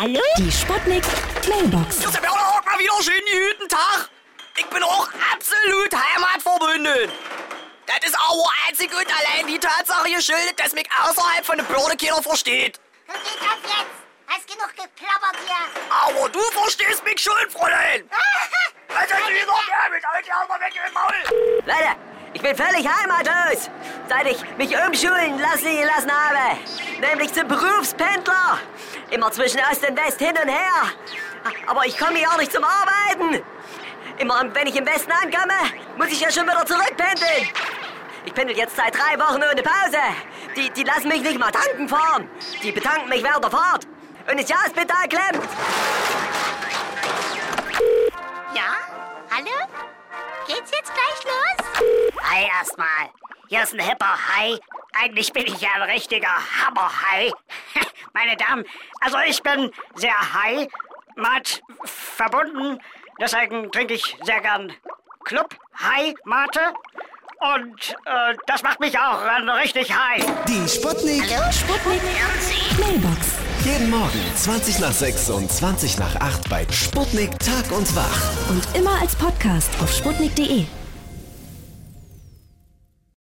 Hallo? Die Sputnik Mailbox. Grüß Gott, auch mal wieder schönen guten Tag. Ich bin auch absolut heimatverbunden. Das ist auch einzig und allein die Tatsache geschuldet, dass mich außerhalb von der Börde keiner versteht. Hör geht auf jetzt! Hast genug geplappert hier! Aber du verstehst mich schon, Fräulein. Also, sie noch mehr mit euch auch mal weg im Maul. Leute, ich bin völlig heimatlos, seit ich mich umschulen lassen gelassen habe. Nämlich zum Berufspendler. Immer zwischen Ost und West hin und her. Aber ich komme hier auch nicht zum Arbeiten. Immer wenn ich im Westen ankomme, muss ich ja schon wieder zurückpendeln. Ich pendel jetzt seit drei Wochen ohne Pause. Die, die lassen mich nicht mal tanken fahren. Die betanken mich während der Fahrt. Und das Gaspedal klemmt. Ja? Hallo? Geht's jetzt gleich los? Hi erstmal. Hier ist ein hipper Hai. Eigentlich bin ich ja ein richtiger Hammerhai. Meine Damen, also ich bin sehr high, mat verbunden. Deswegen trinke ich sehr gern Club High Mate. Und äh, das macht mich auch äh, richtig high. Die Sputnik. Sputnik Mailbox. Jeden Morgen 20 nach 6 und 20 nach 8 bei Sputnik Tag und Wach. Und immer als Podcast auf sputnik.de.